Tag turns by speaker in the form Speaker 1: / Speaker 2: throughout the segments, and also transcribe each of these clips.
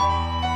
Speaker 1: Música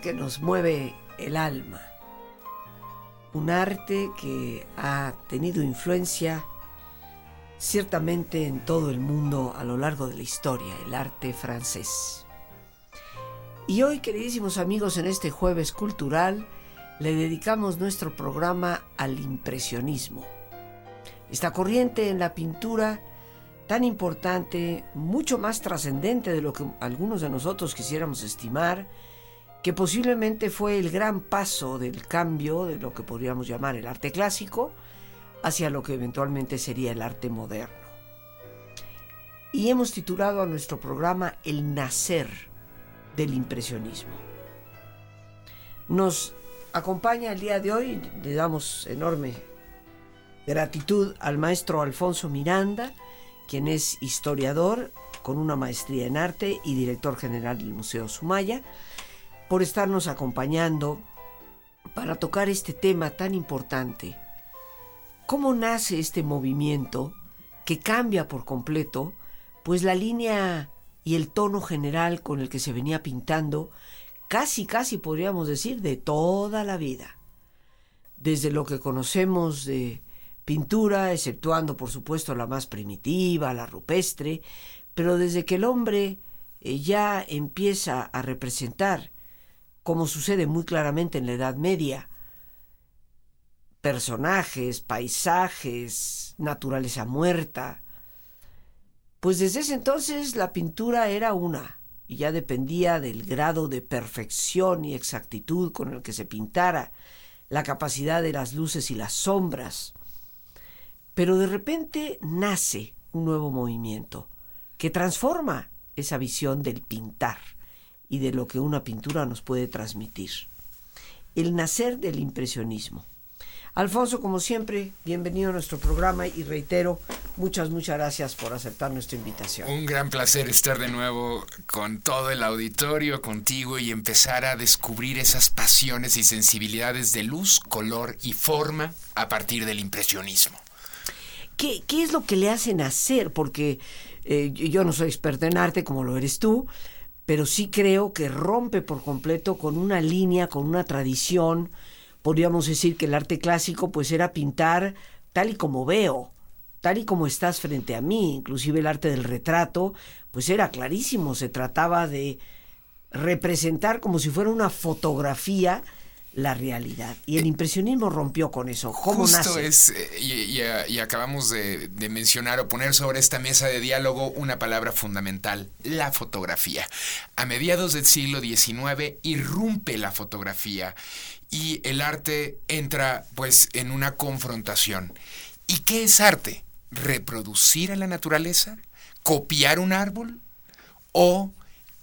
Speaker 1: que nos mueve el alma. Un arte que ha tenido influencia ciertamente en todo el mundo a lo largo de la historia, el arte francés. Y hoy, queridísimos amigos, en este jueves cultural, le dedicamos nuestro programa al impresionismo. Esta corriente en la pintura tan importante, mucho más trascendente de lo que algunos de nosotros quisiéramos estimar, que posiblemente fue el gran paso del cambio de lo que podríamos llamar el arte clásico hacia lo que eventualmente sería el arte moderno. Y hemos titulado a nuestro programa El nacer del impresionismo. Nos acompaña el día de hoy, le damos enorme gratitud al maestro Alfonso Miranda, quien es historiador con una maestría en arte y director general del Museo Sumaya, por estarnos acompañando para tocar este tema tan importante. ¿Cómo nace este movimiento que cambia por completo, pues la línea y el tono general con el que se venía pintando, casi, casi podríamos decir, de toda la vida? Desde lo que conocemos de pintura, exceptuando por supuesto la más primitiva, la rupestre, pero desde que el hombre eh, ya empieza a representar como sucede muy claramente en la Edad Media, personajes, paisajes, naturaleza muerta. Pues desde ese entonces la pintura era una, y ya dependía del grado de perfección y exactitud con el que se pintara, la capacidad de las luces y las sombras. Pero de repente nace un nuevo movimiento que transforma esa visión del pintar y de lo que una pintura nos puede transmitir. El nacer del impresionismo. Alfonso, como siempre, bienvenido a nuestro programa y reitero, muchas, muchas gracias por aceptar nuestra invitación.
Speaker 2: Un gran placer estar de nuevo con todo el auditorio, contigo y empezar a descubrir esas pasiones y sensibilidades de luz, color y forma a partir del impresionismo.
Speaker 1: ¿Qué, qué es lo que le hacen hacer? Porque eh, yo no soy experto en arte como lo eres tú, pero sí creo que rompe por completo con una línea, con una tradición. Podríamos decir que el arte clásico pues era pintar tal y como veo, tal y como estás frente a mí, inclusive el arte del retrato, pues era clarísimo, se trataba de representar como si fuera una fotografía la realidad. Y el impresionismo rompió con eso. ¿Cómo
Speaker 2: Justo es, eh, y, acabamos de, mencionar o poner sobre esta mesa de diálogo una palabra fundamental, la fotografía. A mediados del siglo XIX irrumpe la fotografía y el arte entra pues en una confrontación. ¿Y qué es arte? ¿Reproducir a la naturaleza? ¿Copiar un árbol? ¿O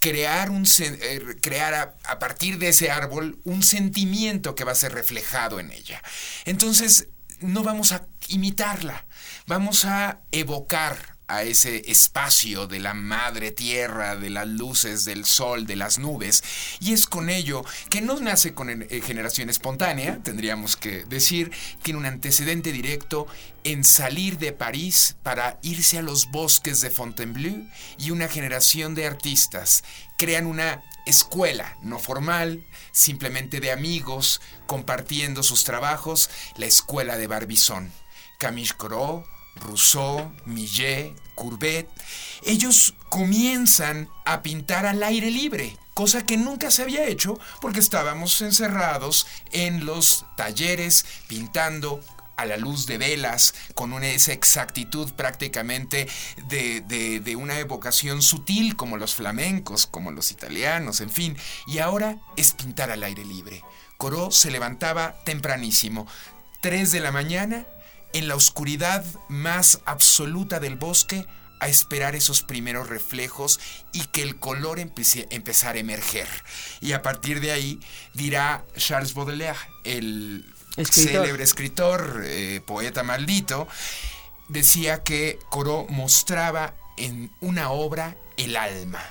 Speaker 2: crear, un, eh, crear a, partir de ese árbol un sentimiento que va a ser reflejado en ella. Entonces, no vamos a imitarla, vamos a evocar a ese espacio de la madre tierra, de las luces, del sol, de las nubes. Y es con ello que no nace con eh, generación espontánea, tendríamos que decir, tiene un antecedente directo en salir de París para irse a los bosques de Fontainebleau y una generación de artistas crean una escuela no formal, simplemente de amigos, compartiendo sus trabajos, la escuela de Barbizon. Camille Corot, Rousseau, Millet, Courbet, ellos comienzan a pintar al aire libre, cosa que nunca se había hecho porque estábamos encerrados en los talleres pintando a la luz de velas, con una, esa exactitud prácticamente de, de, una evocación sutil como los flamencos, como los italianos, en fin. Y ahora es pintar al aire libre. Corot se levantaba tempranísimo, 3 de la mañana, en la oscuridad más absoluta del bosque, a esperar esos primeros reflejos y que el color empiece, empezar a emerger. Y a partir de ahí dirá Charles Baudelaire, el célebre escritor, eh, poeta maldito, decía que Corot mostraba en una obra el alma.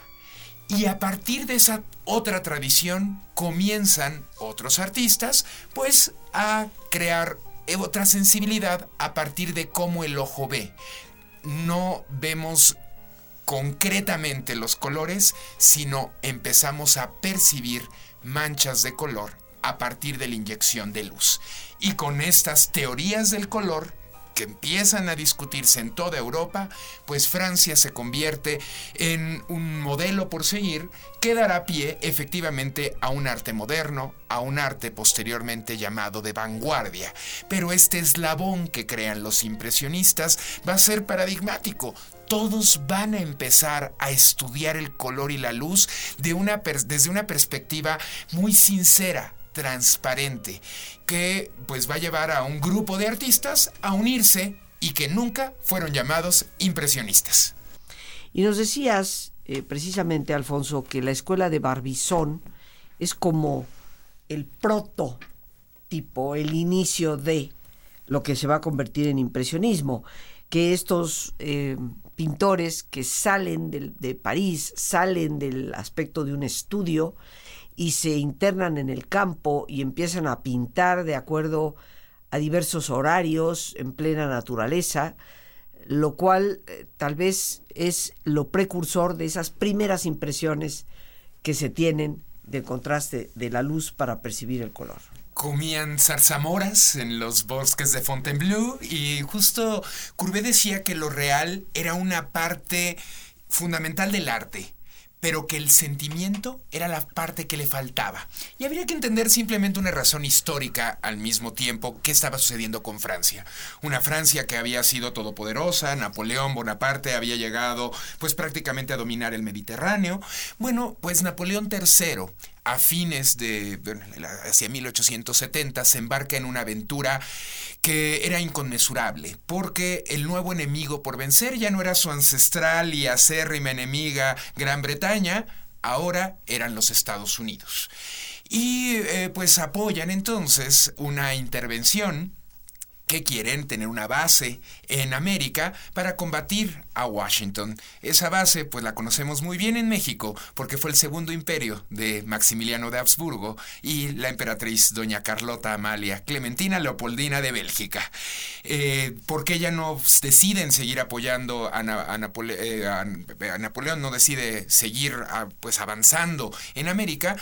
Speaker 2: Y a partir de esa otra tradición comienzan otros artistas pues a crear otra sensibilidad a partir de cómo el ojo ve. No vemos concretamente los colores, sino empezamos a percibir manchas de color a partir de la inyección de luz. Y con estas teorías del color que empiezan a discutirse en toda Europa, pues Francia se convierte en un modelo por seguir que dará pie efectivamente a un arte moderno, a un arte posteriormente llamado de vanguardia. Pero este eslabón que crean los impresionistas va a ser paradigmático todos van a empezar a estudiar el color y la luz de una desde una perspectiva muy sincera, transparente que pues va a llevar a un grupo de artistas a unirse y que nunca fueron llamados impresionistas.
Speaker 1: Y nos decías eh, precisamente, Alfonso, que la escuela de Barbizón es como el prototipo, el inicio de lo que se va a convertir en impresionismo, que estos eh, pintores que salen de, de París, salen del aspecto de un estudio, y se internan en el campo y empiezan a pintar de acuerdo a diversos horarios en plena naturaleza, lo cual eh, tal vez es lo precursor de esas primeras impresiones que se tienen del contraste de la luz para percibir el color.
Speaker 2: Comían zarzamoras en los bosques de Fontainebleau y justo Courbet decía que lo real era una parte fundamental del arte pero que el sentimiento era la parte que le faltaba. Y habría que entender simplemente una razón histórica al mismo tiempo qué estaba sucediendo con Francia. Una Francia que había sido todopoderosa, Napoleón Bonaparte había llegado pues prácticamente a dominar el Mediterráneo. Bueno, pues Napoleón III a fines de hacia 1870 se embarca en una aventura que era inconmensurable, porque el nuevo enemigo por vencer ya no era su ancestral y acérrima enemiga Gran Bretaña, ahora eran los Estados Unidos. Y eh, pues apoyan entonces una intervención que quieren tener una base en América para combatir a Washington. Esa base pues la conocemos muy bien en México porque fue el segundo imperio de Maximiliano de Habsburgo y la emperatriz doña Carlota Amalia Clementina Leopoldina de Bélgica. Eh, porque ella no deciden seguir apoyando a, eh, Napoleón, no decide seguir pues avanzando en América,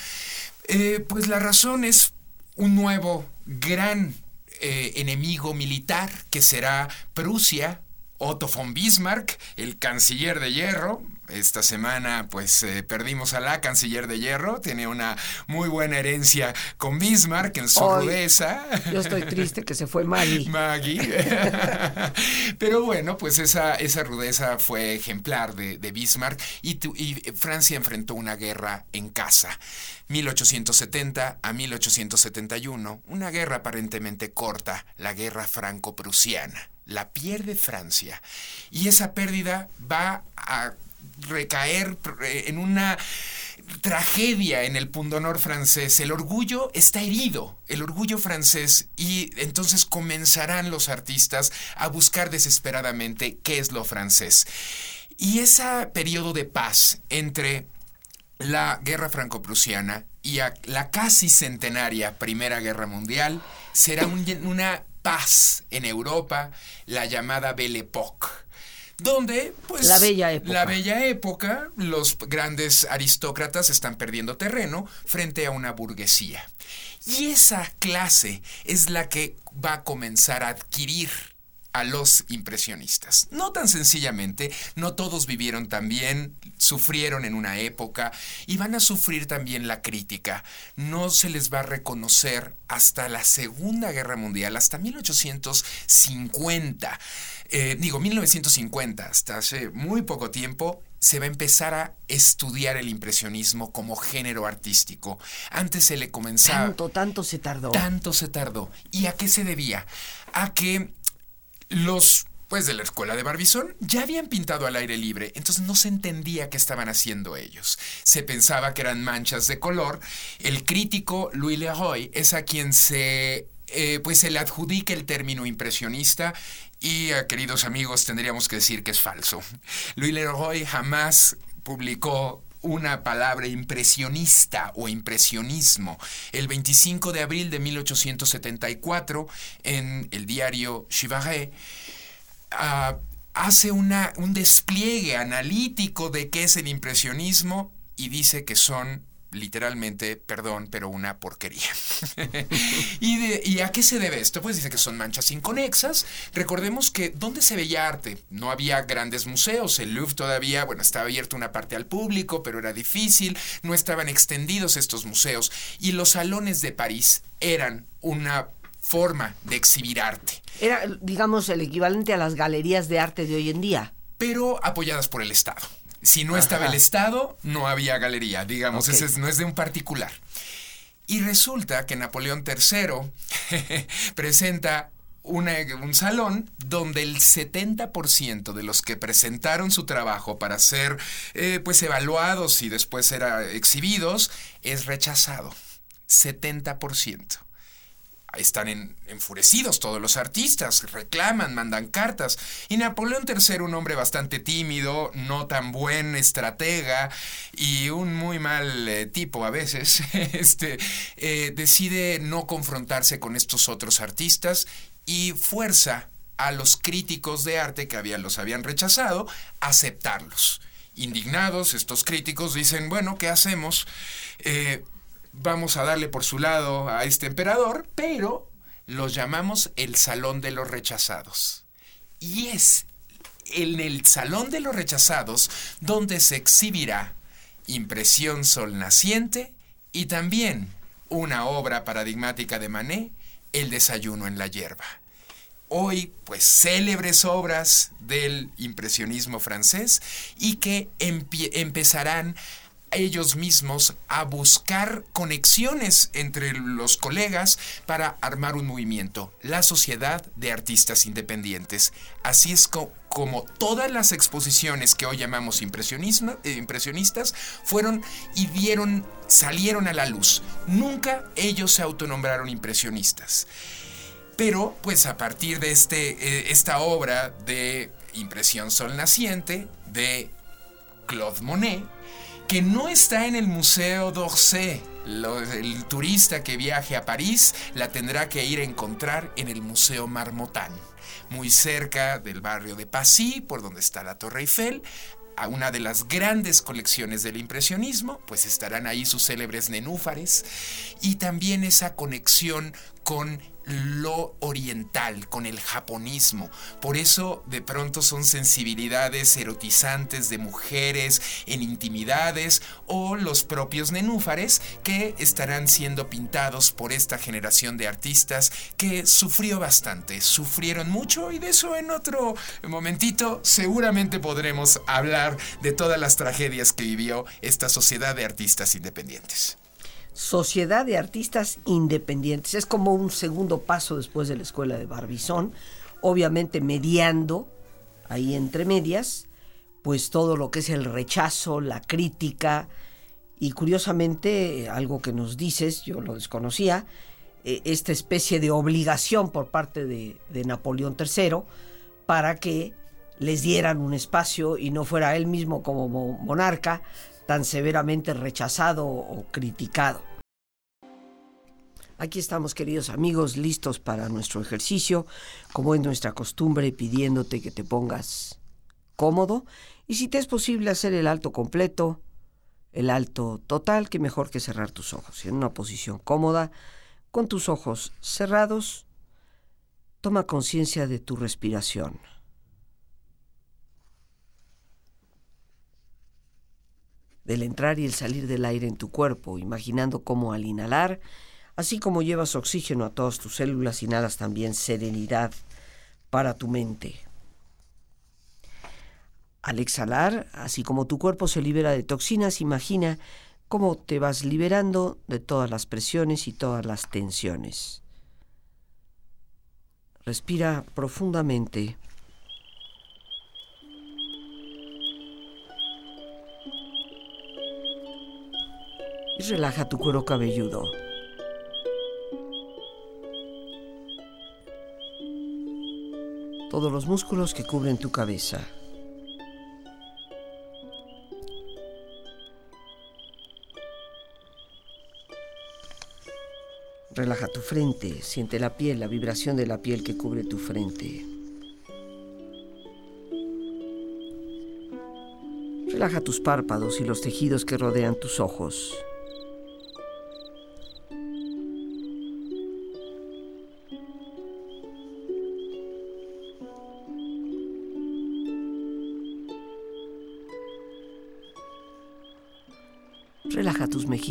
Speaker 2: eh, pues la razón es un nuevo gran eh, enemigo militar que será Prusia, Otto von Bismarck, el canciller de hierro. Esta semana pues eh, perdimos a la canciller de hierro, tiene una muy buena herencia con Bismarck en su rudeza.
Speaker 1: Yo estoy triste que se fue Maggie.
Speaker 2: Maggie. Pero bueno, pues esa, esa rudeza fue ejemplar de, Bismarck y, y Francia enfrentó una guerra en casa. 1870 a 1871, una guerra aparentemente corta, la guerra franco-prusiana. La pierde Francia y esa pérdida va a recaer en una tragedia en el pundonor francés. El orgullo está herido, el orgullo francés, y entonces comenzarán los artistas a buscar desesperadamente qué es lo francés. Y ese periodo de paz entre la guerra franco-prusiana y la casi centenaria Primera Guerra Mundial será una paz en Europa, la llamada Belle Époque donde pues
Speaker 1: la bella época.
Speaker 2: la bella época, los grandes aristócratas están perdiendo terreno frente a una burguesía. Y esa clase es la que va a comenzar a adquirir a los impresionistas. No tan sencillamente, no todos vivieron tan bien, sufrieron en una época y van a sufrir también la crítica. No se les va a reconocer hasta la Segunda Guerra Mundial, hasta 1850. Eh, digo, 1950, hasta hace muy poco tiempo, se va a empezar a estudiar el impresionismo como género artístico. Antes se le comenzaba...
Speaker 1: Tanto, tanto se tardó.
Speaker 2: Tanto se tardó. ¿Y a qué se debía? A que los pues de la escuela de Barbizón ya habían pintado al aire libre, entonces no se entendía qué estaban haciendo ellos. Se pensaba que eran manchas de color. El crítico Louis Leroy es a quien se eh, pues se le adjudica el término impresionista y, eh, queridos amigos, tendríamos que decir que es falso. Louis Leroy jamás publicó una palabra impresionista o impresionismo. El 25 de abril de 1874, en el diario Chivaret, ah, hace una, un despliegue analítico de qué es el impresionismo y dice que son literalmente, perdón, pero una porquería. ¿Y, a qué se debe esto? Pues dice que son manchas inconexas. Recordemos que ¿dónde se veía arte? No había grandes museos. El Louvre todavía, bueno, estaba abierto una parte al público, pero era difícil. No estaban extendidos estos museos. Y los salones de París eran una forma de exhibir arte.
Speaker 1: Era, digamos, el equivalente a las galerías de arte de hoy en día.
Speaker 2: Pero apoyadas por el Estado. Si no estaba el Estado, no había galería, digamos, ese no es de un particular. Y resulta que Napoleón III presenta un salón donde el 70% de los que presentaron su trabajo para ser eh, pues evaluados y después ser exhibidos es rechazado. 70% están enfurecidos todos los artistas, reclaman, mandan cartas. Y Napoleón III, un hombre bastante tímido, no tan buen estratega y un muy mal eh, tipo a veces, este, eh, decide no confrontarse con estos otros artistas y fuerza a los críticos de arte que habían, los habían rechazado a aceptarlos. Indignados, estos críticos dicen, bueno, ¿qué hacemos? Eh, vamos a darle por su lado a este emperador, pero los llamamos el Salón de los Rechazados. Y es en el Salón de los Rechazados donde se exhibirá Impresión Sol Naciente y también una obra paradigmática de Manet, El Desayuno en la Hierba. Hoy, pues, célebres obras del impresionismo francés y que empezarán ellos mismos a buscar conexiones entre los colegas para armar un movimiento, la Sociedad de Artistas Independientes. Así es como todas las exposiciones que hoy llamamos eh, impresionistas fueron y dieron, salieron a la luz. Nunca ellos se autonombraron impresionistas. Pero, pues a partir de este, eh, esta obra de Impresión Sol Naciente, de Claude Monet, que no está en el Museo d'Orsay. el turista que viaje a París la tendrá que ir a encontrar en el Museo Marmottan, muy cerca del barrio de Passy, por donde está la Torre Eiffel. A una de las grandes colecciones del impresionismo, pues estarán ahí sus célebres nenúfares y también esa conexión con lo oriental, con el japonismo. Por eso de pronto son sensibilidades erotizantes de mujeres en intimidades o los propios nenúfares que estarán siendo pintados por esta generación de artistas que sufrió bastante, sufrieron mucho y de eso en otro momentito seguramente podremos hablar de todas las tragedias que vivió esta sociedad de artistas independientes.
Speaker 1: Sociedad de Artistas Independientes. Es como un segundo paso después de la escuela de Barbizón, obviamente mediando ahí entre medias, pues todo lo que es el rechazo, la crítica Y curiosamente, algo que nos dices, yo lo desconocía, eh, esta especie de obligación por parte de, de Napoleón III para que les dieran un espacio y no fuera él mismo como monarca tan severamente rechazado o criticado. Aquí estamos, queridos amigos, listos para nuestro ejercicio, como es nuestra costumbre, pidiéndote que te pongas cómodo y si te es posible hacer el alto completo, el alto total, que mejor que cerrar tus ojos. En una posición cómoda, con tus ojos cerrados, toma conciencia de tu respiración. Del entrar y el salir del aire en tu cuerpo, imaginando cómo al inhalar, así como llevas oxígeno a todas tus células, inhalas también serenidad para tu mente. Al exhalar, así como tu cuerpo se libera de toxinas, imagina cómo te vas liberando de todas las presiones y todas las tensiones. Respira profundamente y relaja tu cuero cabelludo. Todos los músculos que cubren tu cabeza. Relaja tu frente, siente la piel, la vibración de la piel que cubre tu frente. Relaja tus párpados y los tejidos que rodean tus ojos.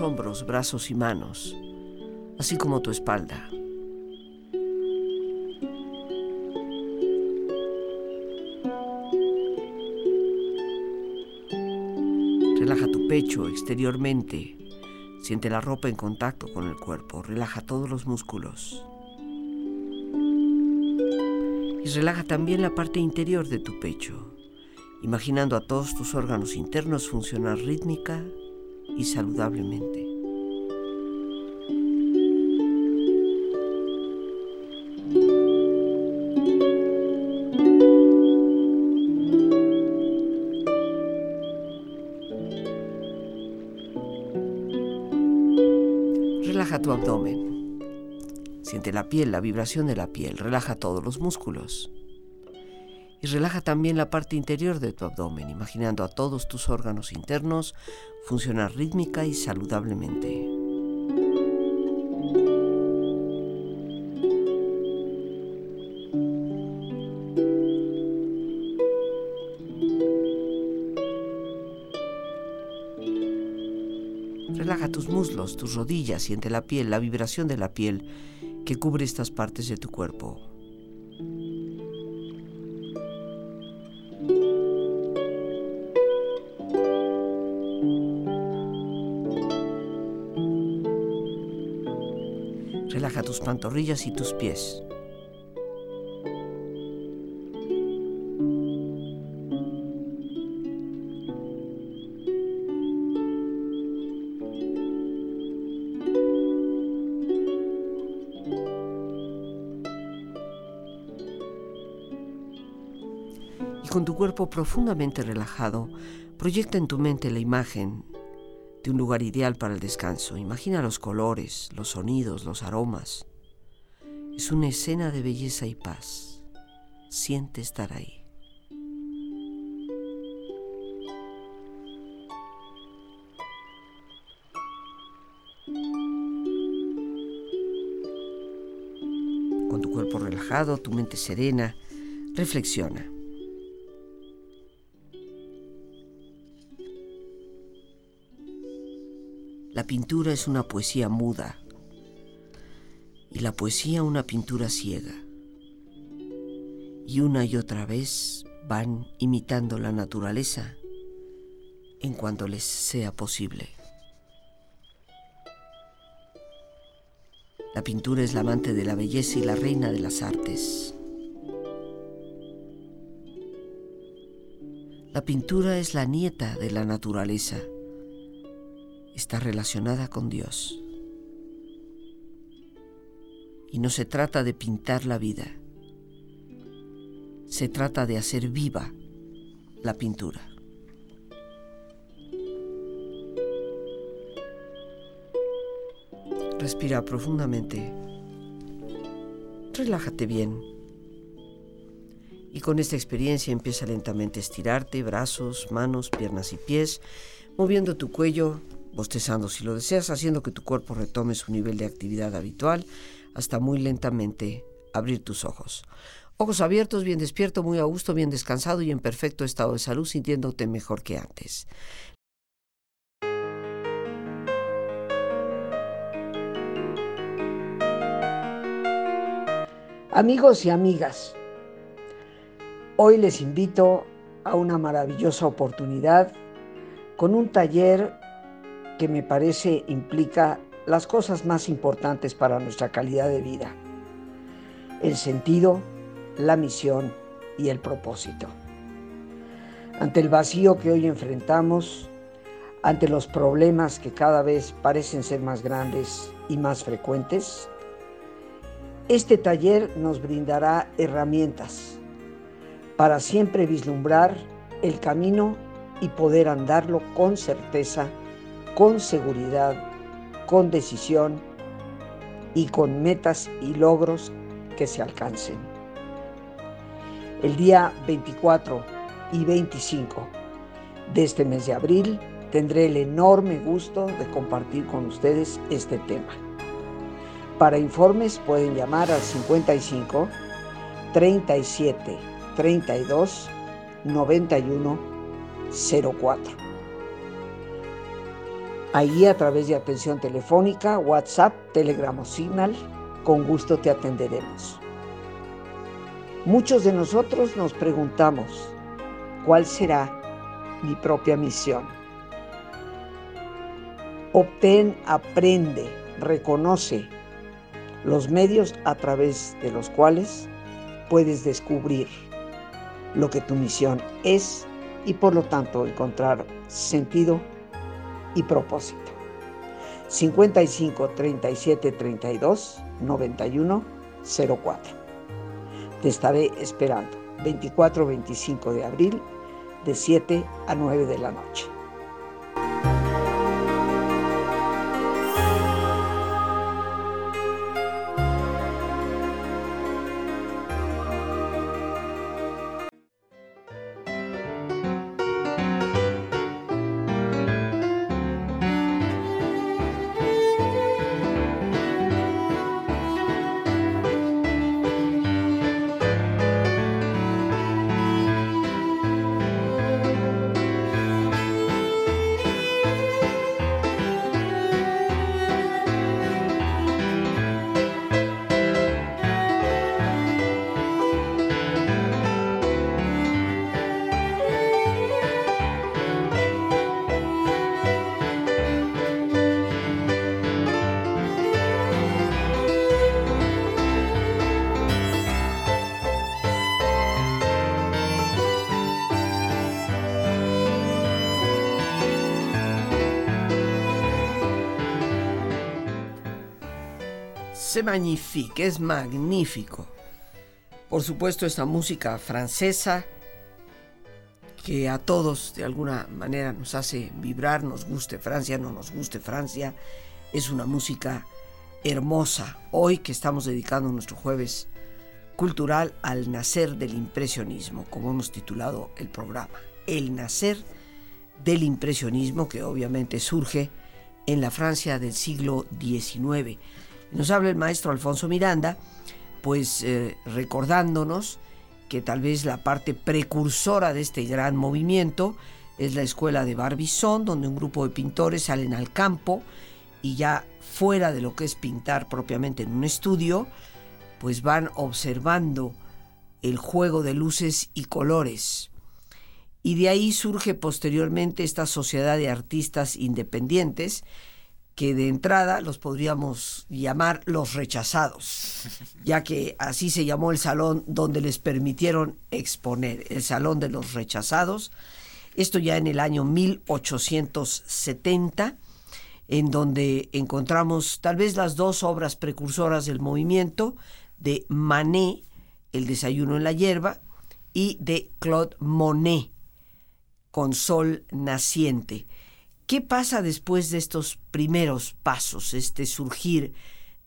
Speaker 1: Hombros, brazos y manos, así como tu espalda. Relaja tu pecho exteriormente. Siente la ropa en contacto con el cuerpo. Relaja todos los músculos. Y relaja también la parte interior de tu pecho, imaginando a todos tus órganos internos funcionar rítmica y saludablemente. Relaja tu abdomen. Siente la piel, la vibración de la piel. Relaja todos los músculos. Y relaja también la parte interior de tu abdomen, imaginando a todos tus órganos internos funcionar rítmica y saludablemente. Relaja tus muslos, tus rodillas, siente la piel, la vibración de la piel que cubre estas partes de tu cuerpo. Pantorrillas y tus pies. Y con tu cuerpo profundamente relajado, proyecta en tu mente la imagen un lugar ideal para el descanso. Imagina los colores, los sonidos, los aromas. Es una escena de belleza y paz. Siente estar ahí. con tu cuerpo relajado, tu mente serena, reflexiona. La pintura es una poesía muda y la poesía una pintura ciega. Y una y otra vez van imitando la naturaleza en cuanto les sea posible. La pintura es la amante de la belleza y la reina de las artes. La pintura es la nieta de la naturaleza. Está relacionada con Dios. Y no se trata de pintar la vida. Se trata de hacer viva la pintura. Respira profundamente. Relájate bien. Y con esta experiencia empieza lentamente a estirarte, brazos, manos, piernas y pies, moviendo tu cuello, bostezando si lo deseas, haciendo que tu cuerpo retome su nivel de actividad habitual, hasta muy lentamente abrir tus ojos. Ojos abiertos, bien despierto, muy a gusto, bien descansado y en perfecto estado de salud, sintiéndote mejor que antes. Amigos y amigas, hoy les invito a una maravillosa oportunidad con un taller que me parece implica las cosas más importantes para nuestra calidad de vida, el sentido, la misión y el propósito. Ante el vacío que hoy enfrentamos, ante los problemas que cada vez parecen ser más grandes y más frecuentes, este taller nos brindará herramientas para siempre vislumbrar el camino y poder andarlo con certeza, con seguridad, con decisión y con metas y logros que se alcancen. El día 24 y 25 de este mes de abril tendré el enorme gusto de compartir con ustedes este tema. Para informes pueden llamar al 55 37 32 91 04. Ahí a través de atención telefónica, WhatsApp, Telegram o Signal, con gusto te atenderemos. Muchos de nosotros nos preguntamos, ¿cuál será mi propia misión? Obtén, aprende, reconoce los medios a través de los cuales puedes descubrir lo que tu misión es y por lo tanto encontrar sentido y propósito. 55 37 32 91 04. Te estaré esperando 24-25 de abril de 7 a 9 de la noche. C'est magnifique, es magnífico. Por supuesto, esta música francesa que a todos de alguna manera nos hace vibrar, nos guste Francia, no nos guste Francia, es una música hermosa. Hoy que estamos dedicando nuestro jueves cultural al nacer del impresionismo, como hemos titulado el programa. El nacer del impresionismo que obviamente surge en la Francia del siglo XIX nos habla el maestro Alfonso Miranda, pues eh, recordándonos que tal vez la parte precursora de este gran movimiento es la escuela de Barbizon, donde un grupo de pintores salen al campo y ya fuera de lo que es pintar propiamente en un estudio, pues van observando el juego de luces y colores. Y de ahí surge posteriormente esta sociedad de artistas independientes, que de entrada los podríamos llamar los rechazados, ya que así se llamó el salón donde les permitieron exponer, el Salón de los Rechazados, esto ya en el año 1870, en donde encontramos tal vez las dos obras precursoras del movimiento de Manet, El desayuno en la hierba, y de Claude Monet, Con sol naciente. ¿Qué pasa después de estos primeros pasos, este surgir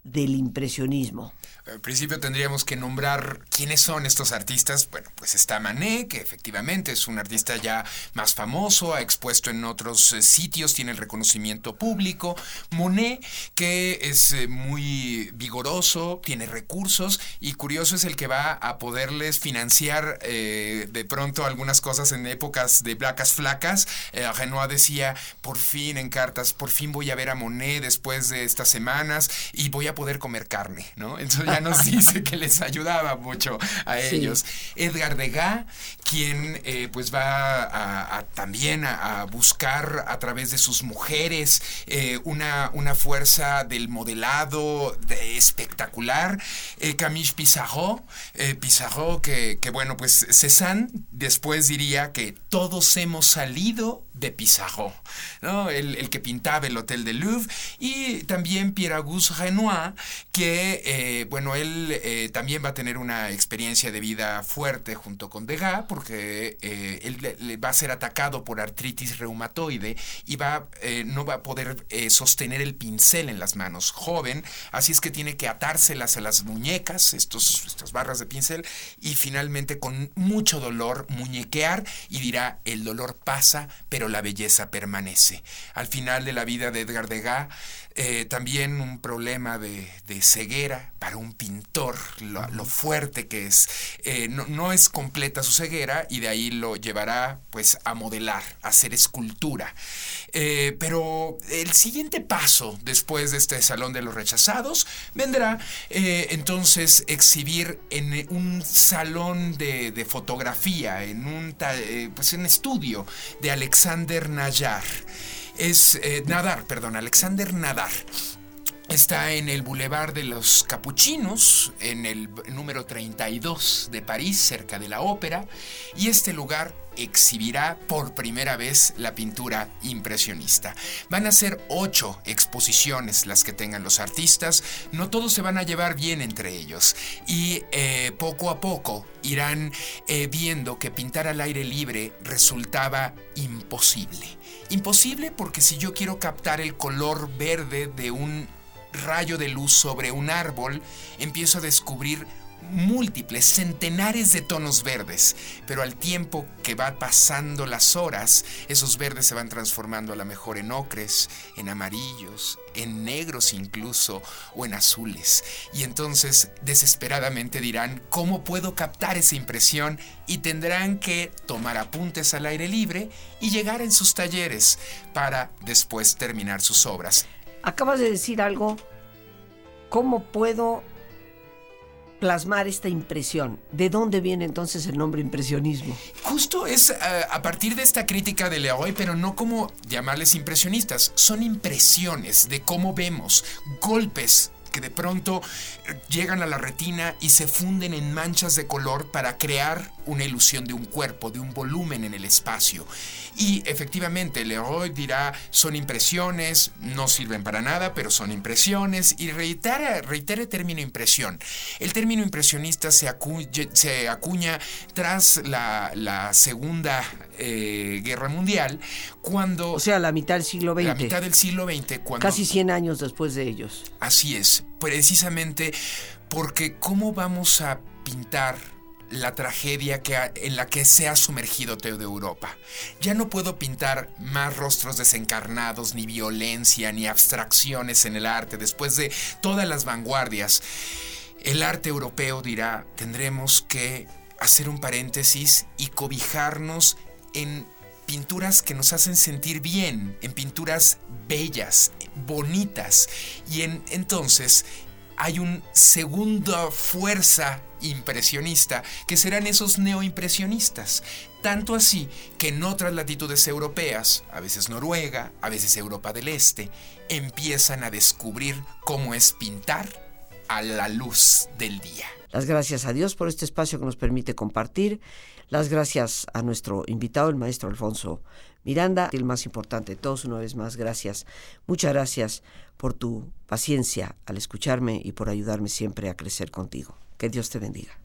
Speaker 1: del impresionismo?
Speaker 2: Al principio tendríamos que nombrar quiénes son estos artistas. Bueno, pues está Manet, que efectivamente es un artista ya más famoso, ha expuesto en otros eh, sitios, tiene el reconocimiento público. Monet, que es eh, muy vigoroso, tiene recursos y curioso es el que va a poderles financiar eh, de pronto algunas cosas en épocas de placas flacas. Renoir decía, por fin en cartas, por fin voy a ver a Monet después de estas semanas y voy a poder comer carne, ¿no? Entonces ya nos dice que les ayudaba mucho a ellos. Edgar Degas, quien eh, pues va a, también a, buscar a través de sus mujeres eh, una, una fuerza del modelado espectacular. Eh, Camille Pissarro, Pissarro que, que bueno, pues Cézanne después diría que todos hemos salido de Pissarro, ¿no? el, que pintaba el Hotel de Louvre, y también Pierre-Auguste Renoir, que, eh, bueno, él eh, también va a tener una experiencia de vida fuerte junto con Degas, porque eh, él va a ser atacado por artritis reumatoide y va, no va a poder sostener el pincel en las manos, joven, así es que tiene que atárselas a las muñecas, estos, estas barras de pincel, y finalmente con mucho dolor muñequear y dirá, el dolor pasa, pero la belleza permanece. Al final de la vida de Edgar Degas, eh, también un problema de, ceguera para un pintor, lo, fuerte que es. Eh, no, es completa su ceguera y de ahí lo llevará pues a modelar, a hacer escultura. Eh, pero el siguiente paso después de este Salón de los Rechazados vendrá entonces exhibir en un salón de, fotografía, en un, pues, en estudio de Alexander Nayar es eh, Nadar, perdón, Alexander Nadar. Está en el Boulevard de los Capuchinos, en el número 32 de París, cerca de la ópera, y este lugar exhibirá por primera vez la pintura impresionista. Van a ser ocho exposiciones las que tengan los artistas, no todos se van a llevar bien entre ellos, y eh, poco a poco irán eh, viendo que pintar al aire libre resultaba imposible. Imposible porque si yo quiero captar el color verde de un rayo de luz sobre un árbol, empiezo a descubrir múltiples, centenares de tonos verdes, pero al tiempo que va pasando las horas, esos verdes se van transformando a lo mejor en ocres, en amarillos, en negros incluso, o en azules. Y entonces desesperadamente dirán, ¿cómo puedo captar esa impresión? Y tendrán que tomar apuntes al aire libre y llegar en sus talleres para después terminar sus obras.
Speaker 1: Acabas de decir algo, ¿cómo puedo plasmar esta impresión. ¿De dónde viene entonces el nombre impresionismo?
Speaker 2: Justo es eh, a partir de esta crítica de Leroy, pero no como llamarles impresionistas, son impresiones de cómo vemos, golpes que de pronto eh, llegan a la retina y se funden en manchas de color para crear una ilusión de un cuerpo, de un volumen en el espacio. Y efectivamente, Leroy dirá, son impresiones, no sirven para nada, pero son impresiones, y reitera, reitera el término impresión. El término impresionista se, se acuña tras la, Segunda eh, Guerra Mundial, cuando...
Speaker 1: O sea, la mitad del siglo XX.
Speaker 2: La mitad del siglo XX, cuando...
Speaker 1: Casi 100 años después de ellos.
Speaker 2: Así es, precisamente porque ¿cómo vamos a pintar la tragedia que en la que se ha sumergido de Europa. Ya no puedo pintar más rostros desencarnados, ni violencia, ni abstracciones en el arte, después de todas las vanguardias. El arte europeo dirá, tendremos que hacer un paréntesis y cobijarnos en pinturas que nos hacen sentir bien, en pinturas bellas, bonitas. Y en, entonces hay una segunda fuerza impresionista que serán esos neoimpresionistas. Tanto así que en otras latitudes europeas, a veces Noruega, a veces Europa del Este, empiezan a descubrir cómo es pintar a la luz del día.
Speaker 1: Las gracias a Dios por este espacio que nos permite compartir las gracias a nuestro invitado, el maestro Alfonso Miranda. El más importante de todos, una vez más, gracias. Muchas gracias por tu paciencia al escucharme y por ayudarme siempre a crecer contigo. Que Dios te bendiga.